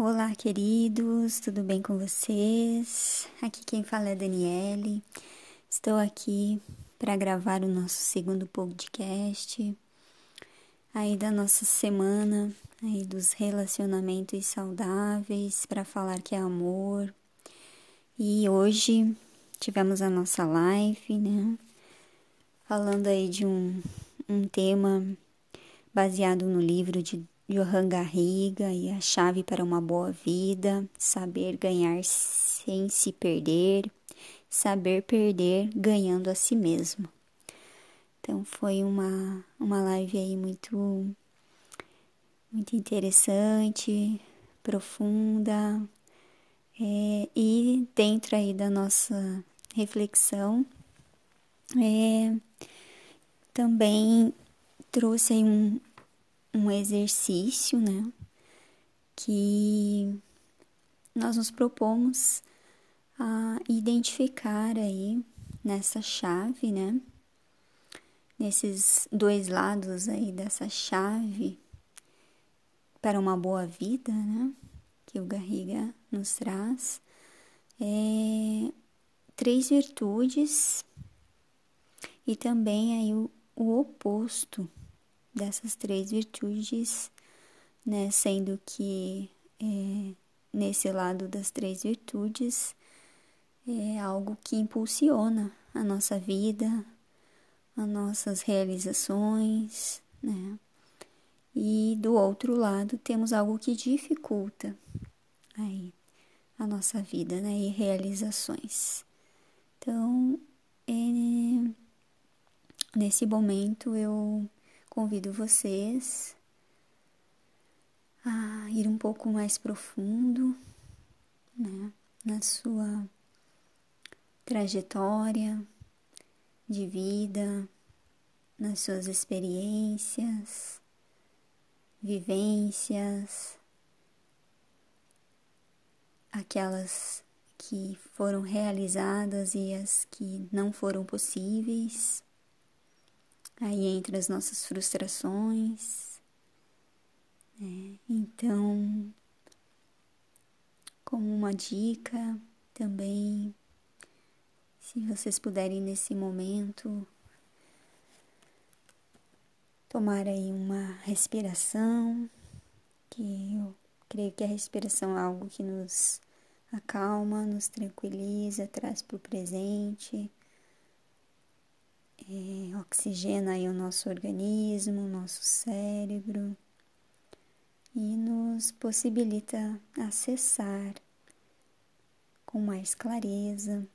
Olá, queridos, tudo bem com vocês? Aqui quem fala é Daniele. Estou aqui para gravar o nosso segundo podcast aí da nossa semana aí dos relacionamentos saudáveis para falar que é amor. E hoje tivemos a nossa live, né? Falando aí de um, um tema baseado no livro de Johan Garriga e a chave para uma boa vida, saber ganhar sem se perder, saber perder ganhando a si mesmo. Então foi uma, uma live aí muito muito interessante, profunda é, e dentro aí da nossa reflexão é, também trouxe aí um, um exercício, né? Que nós nos propomos a identificar aí nessa chave, né? Nesses dois lados aí dessa chave para uma boa vida, né? Que o Garriga nos traz. É, três virtudes e também aí o, o oposto dessas três virtudes, né? Sendo que é, nesse lado das três virtudes é algo que impulsiona a nossa vida, as nossas realizações, né? E do outro lado temos algo que dificulta aí a nossa vida, né? E realizações. Então, é, nesse momento eu convido vocês a ir um pouco mais profundo né, na sua trajetória de vida, nas suas experiências, vivências, aquelas que foram realizadas e as que não foram possíveis aí entre as nossas frustrações. Né? Então, como uma dica também, se vocês puderem nesse momento tomar aí uma respiração, que eu creio que a respiração é algo que nos acalma, nos tranquiliza, traz para o presente é, oxigena aí o nosso organismo, o nosso cérebro e nos possibilita acessar com mais clareza,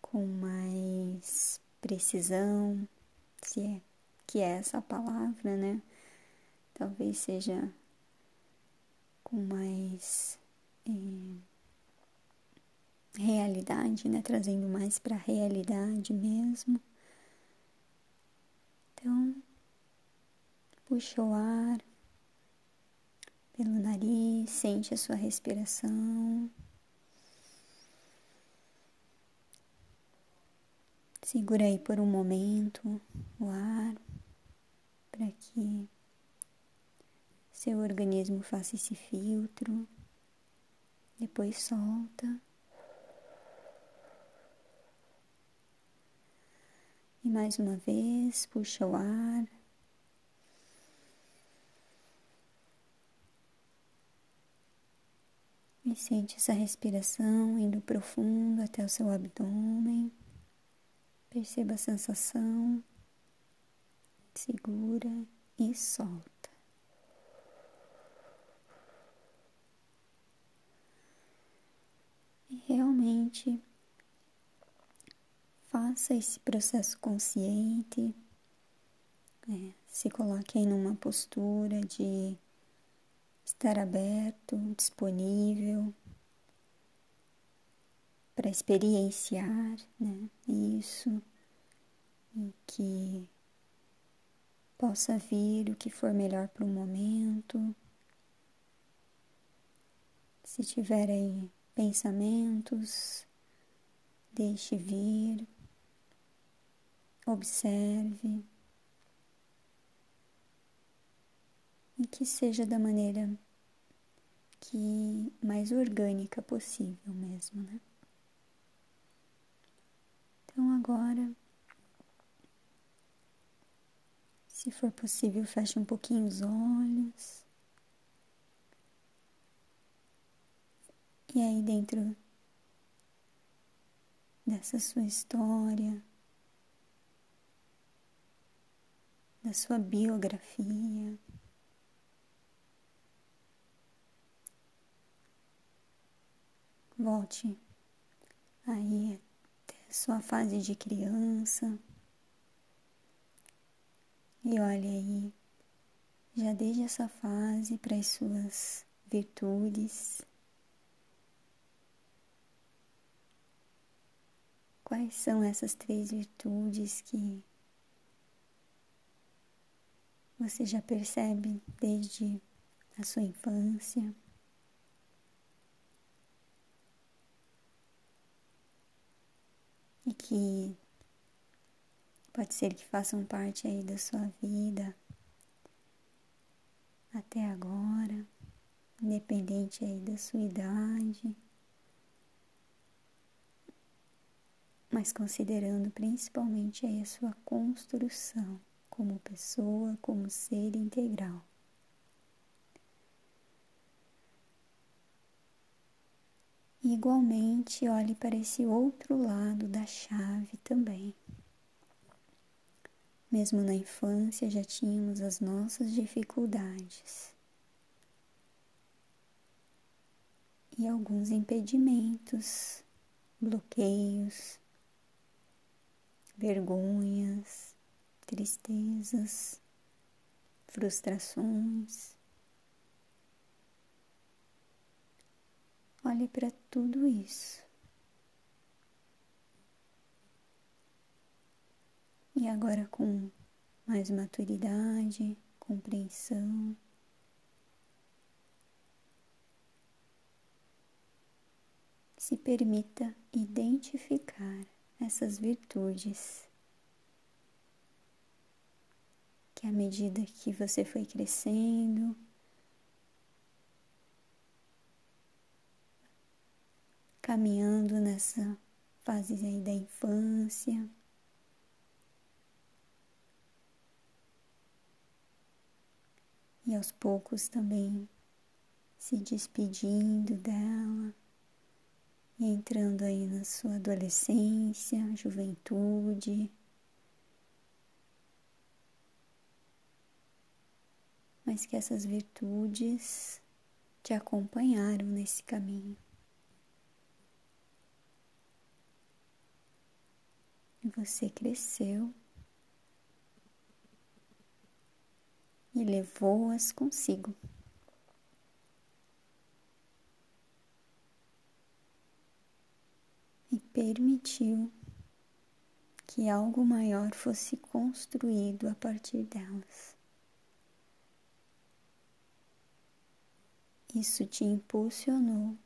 com mais precisão, se é que é essa palavra, né? Talvez seja com mais é, realidade, né? Trazendo mais para a realidade mesmo. Então, puxa o ar pelo nariz, sente a sua respiração. Segura aí por um momento o ar para que seu organismo faça esse filtro. Depois solta. E mais uma vez, puxa o ar. E sente essa respiração indo profundo até o seu abdômen. Perceba a sensação. Segura e solta. E realmente faça esse processo consciente, é, se coloque em uma postura de estar aberto, disponível para experienciar né, isso e que possa vir o que for melhor para o momento. Se tiver aí pensamentos, deixe vir observe e que seja da maneira que mais orgânica possível mesmo, né? Então agora, se for possível, feche um pouquinho os olhos. E aí dentro dessa sua história, da sua biografia, volte aí até a sua fase de criança e olhe aí, já desde essa fase para as suas virtudes. Quais são essas três virtudes que você já percebe desde a sua infância? E que pode ser que façam parte aí da sua vida até agora, independente aí da sua idade. mas considerando principalmente aí a sua construção como pessoa, como ser integral. Igualmente, olhe para esse outro lado da chave também. Mesmo na infância já tínhamos as nossas dificuldades e alguns impedimentos, bloqueios, vergonhas, tristezas, frustrações. Olhe para tudo isso. E agora com mais maturidade, compreensão, se permita identificar essas virtudes que à medida que você foi crescendo, caminhando nessa fase aí da infância, e aos poucos também se despedindo dela e entrando aí na sua adolescência, juventude. Mas que essas virtudes te acompanharam nesse caminho. E você cresceu e levou-as consigo. permitiu que algo maior fosse construído a partir delas. Isso te impulsionou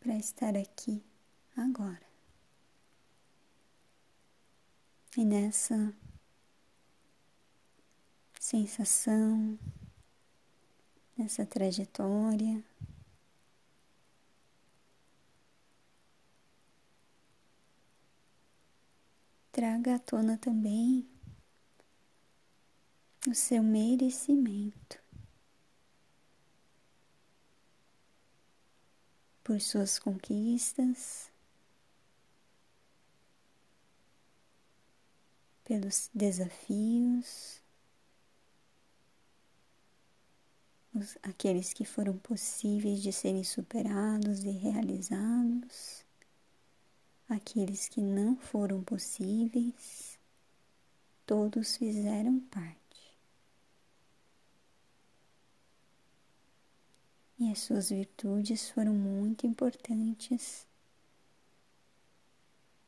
para estar aqui agora. E nessa sensação, nessa trajetória, traga à tona também o seu merecimento. Por suas conquistas, pelos desafios, os, aqueles que foram possíveis de serem superados e realizados. Aqueles que não foram possíveis, todos fizeram parte. E as suas virtudes foram muito importantes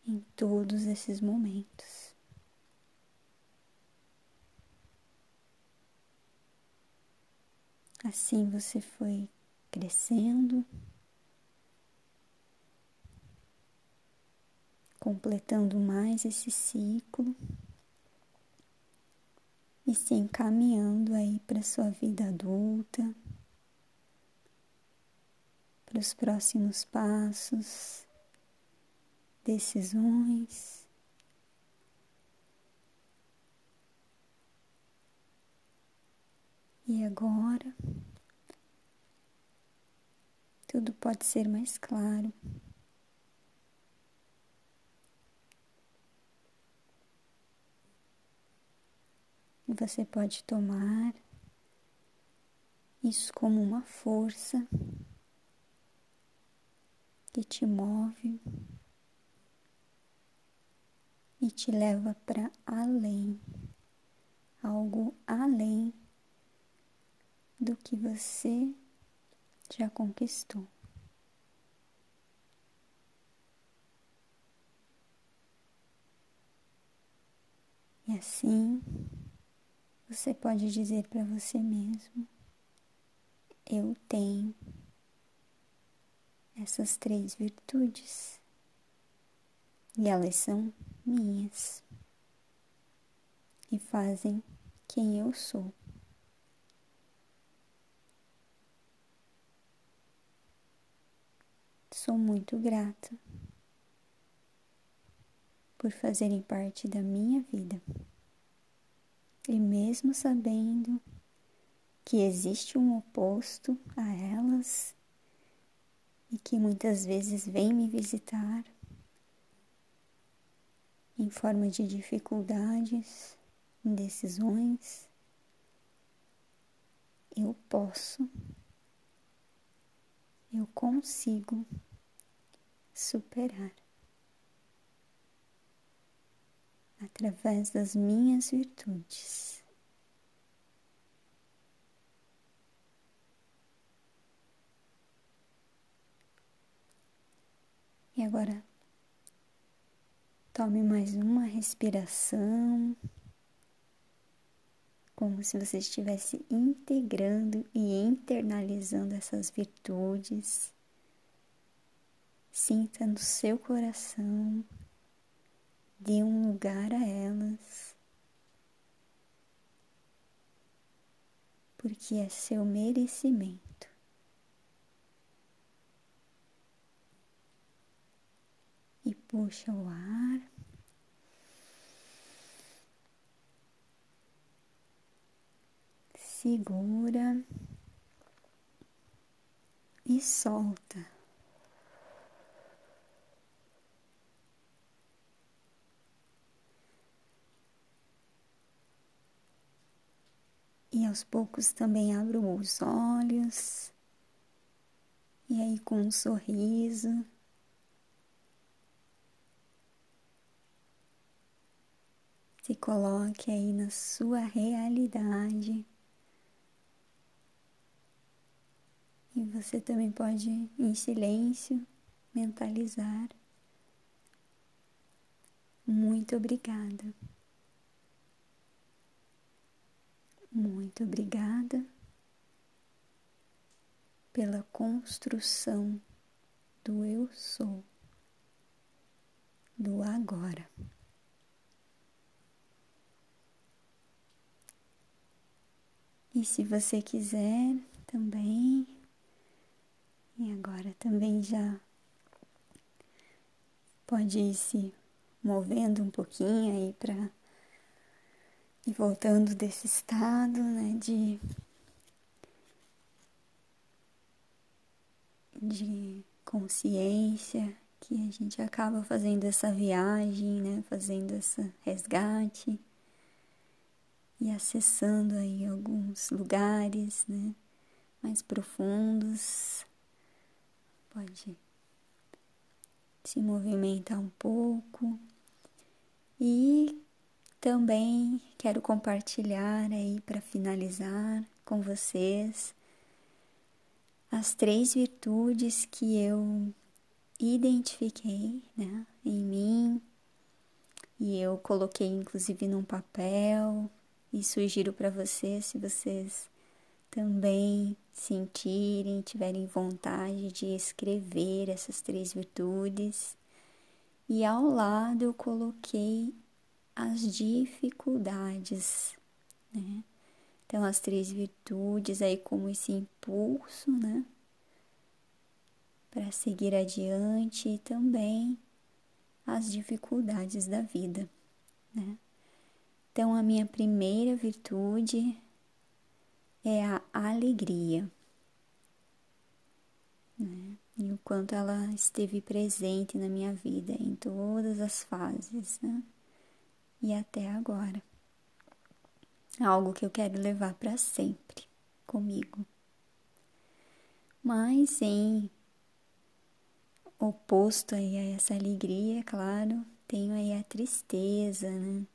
em todos esses momentos. Assim você foi crescendo. completando mais esse ciclo e se encaminhando aí para sua vida adulta, para os próximos passos, decisões. E agora, tudo pode ser mais claro. E você pode tomar isso como uma força que te move e te leva para além, algo além do que você já conquistou. E assim, você pode dizer para você mesmo: Eu tenho essas três virtudes e elas são minhas e fazem quem eu sou. Sou muito grata por fazerem parte da minha vida. E mesmo sabendo que existe um oposto a elas e que muitas vezes vem me visitar em forma de dificuldades, indecisões, eu posso, eu consigo superar. através das minhas virtudes. E agora, tome mais uma respiração, como se você estivesse integrando e internalizando essas virtudes. Sinta no seu coração Dê um lugar a elas, porque é seu merecimento. E puxa o ar. Segura e solta. E aos poucos também abro os olhos. E aí, com um sorriso, se coloque aí na sua realidade. E você também pode, em silêncio, mentalizar. Muito obrigada. Muito obrigada pela construção do eu sou, do agora. E se você quiser também, e agora também já pode ir se movendo um pouquinho aí para e voltando desse estado, né, de de consciência que a gente acaba fazendo essa viagem, né, fazendo esse resgate e acessando aí alguns lugares, né, mais profundos. Pode se movimentar um pouco. E também quero compartilhar aí para finalizar com vocês as três virtudes que eu identifiquei né, em mim. E eu coloquei inclusive num papel e sugiro para vocês, se vocês também sentirem, tiverem vontade de escrever essas três virtudes. E ao lado eu coloquei as dificuldades né? Então, as três virtudes aí como esse impulso, né? Para seguir adiante e também as dificuldades da vida, né? Então, a minha primeira virtude é a alegria. Né? E o quanto ela esteve presente na minha vida em todas as fases, né? E até agora. Algo que eu quero levar para sempre comigo. Mas em oposto aí a essa alegria, claro, tenho aí a tristeza, né?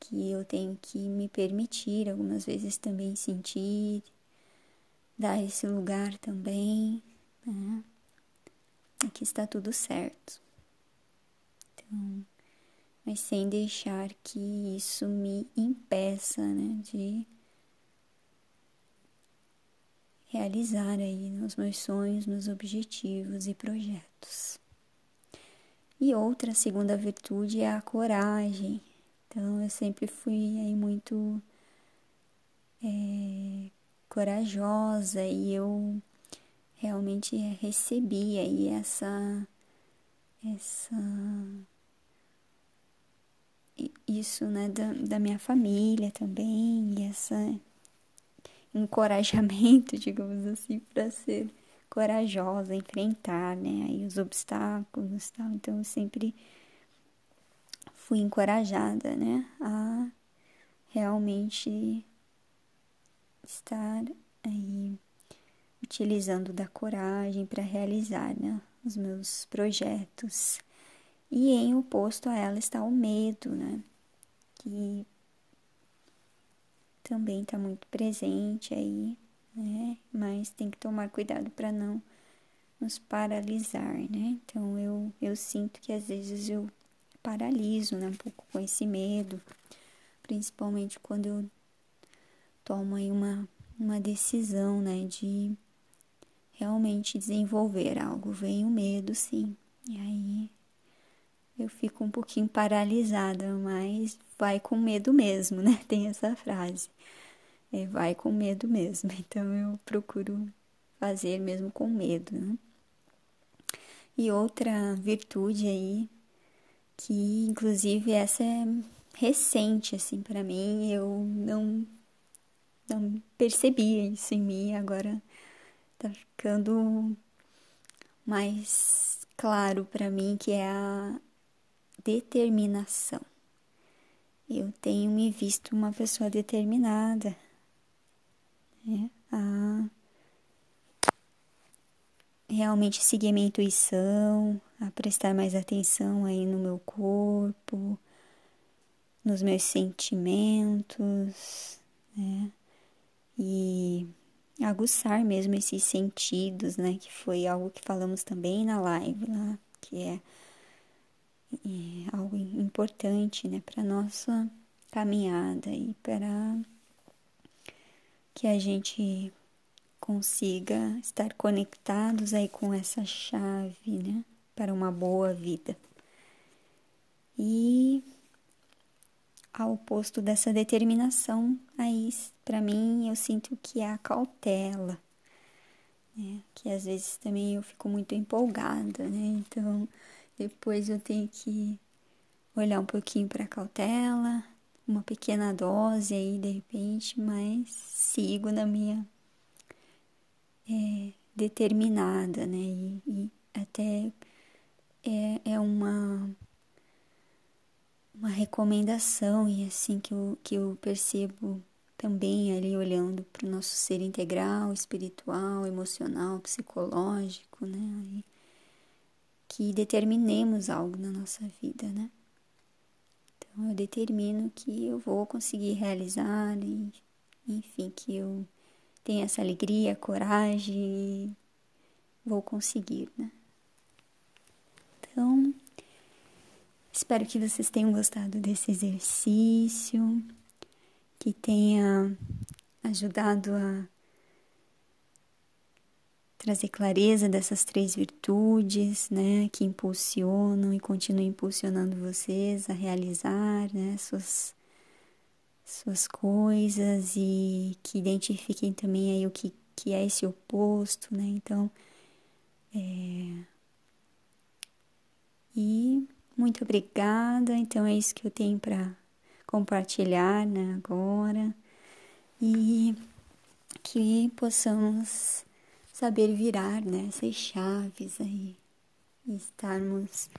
Que eu tenho que me permitir algumas vezes também sentir, dar esse lugar também, né? Aqui está tudo certo. Então, mas sem deixar que isso me impeça, né, de realizar aí os meus sonhos, meus objetivos e projetos. E outra segunda virtude é a coragem. Então eu sempre fui aí muito é, corajosa e eu realmente recebi aí essa essa isso né da, da minha família também e essa encorajamento, digamos assim, para ser corajosa, enfrentar, né, aí os obstáculos, tal. Então eu sempre fui encorajada, né, a realmente estar aí utilizando da coragem para realizar, né, os meus projetos. E em oposto a ela está o medo, né, que também está muito presente aí, né? Mas tem que tomar cuidado para não nos paralisar, né? Então eu, eu sinto que às vezes eu paraliso, né? Um pouco com esse medo, principalmente quando eu tomo aí uma, uma decisão, né? De realmente desenvolver algo. Vem o medo, sim. E aí eu fico um pouquinho paralisada, mas vai com medo mesmo, né? Tem essa frase. É, vai com medo mesmo. Então eu procuro fazer mesmo com medo, né? E outra virtude aí, que inclusive essa é recente assim para mim, eu não não percebia isso em mim, agora tá ficando mais claro para mim que é a determinação. Eu tenho me visto uma pessoa determinada né, a realmente seguir minha intuição, a prestar mais atenção aí no meu corpo, nos meus sentimentos, né? E aguçar mesmo esses sentidos, né? Que foi algo que falamos também na live lá, que é é algo importante, né, para nossa caminhada e para que a gente consiga estar conectados aí com essa chave, né, para uma boa vida. E ao oposto dessa determinação, aí para mim eu sinto que é a cautela, né, que às vezes também eu fico muito empolgada, né, então depois eu tenho que olhar um pouquinho para cautela, uma pequena dose aí de repente, mas sigo na minha é, determinada, né? E, e até é, é uma uma recomendação e assim que eu, que eu percebo também ali olhando para o nosso ser integral, espiritual, emocional, psicológico, né? Que determinemos algo na nossa vida, né? Então eu determino que eu vou conseguir realizar, e, enfim, que eu tenha essa alegria, coragem e vou conseguir, né? Então, espero que vocês tenham gostado desse exercício, que tenha ajudado a trazer clareza dessas três virtudes, né, que impulsionam e continuam impulsionando vocês a realizar, né, suas, suas coisas e que identifiquem também aí o que, que é esse oposto, né? Então, é... e muito obrigada. Então é isso que eu tenho para compartilhar né, agora e que possamos saber virar né, essas chaves aí e estarmos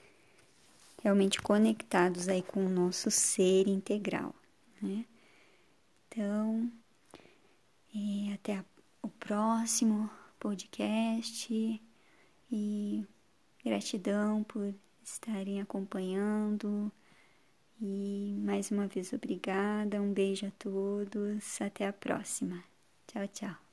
realmente conectados aí com o nosso ser integral, né? Então, e até a, o próximo podcast e gratidão por estarem acompanhando. E mais uma vez obrigada, um beijo a todos, até a próxima. Tchau, tchau.